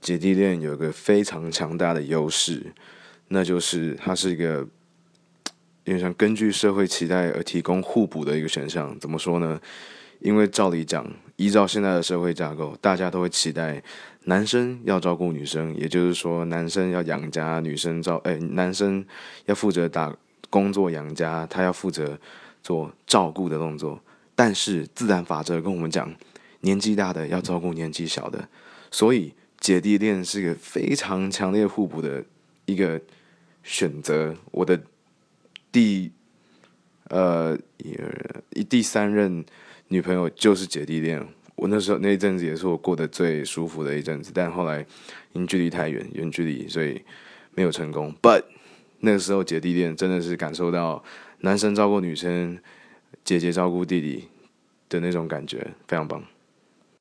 姐弟恋有一个非常强大的优势，那就是它是一个有点像根据社会期待而提供互补的一个选项。怎么说呢？因为照理讲，依照现在的社会架构，大家都会期待男生要照顾女生，也就是说，男生要养家，女生照哎，男生要负责打工作养家，他要负责做照顾的动作。但是自然法则跟我们讲，年纪大的要照顾年纪小的，所以姐弟恋是一个非常强烈互补的一个选择。我的第呃一第三任。女朋友就是姐弟恋，我那时候那一阵子也是我过得最舒服的一阵子，但后来因距离太远，远距离，所以没有成功。But 那个时候姐弟恋真的是感受到男生照顾女生，姐姐照顾弟弟的那种感觉，非常棒。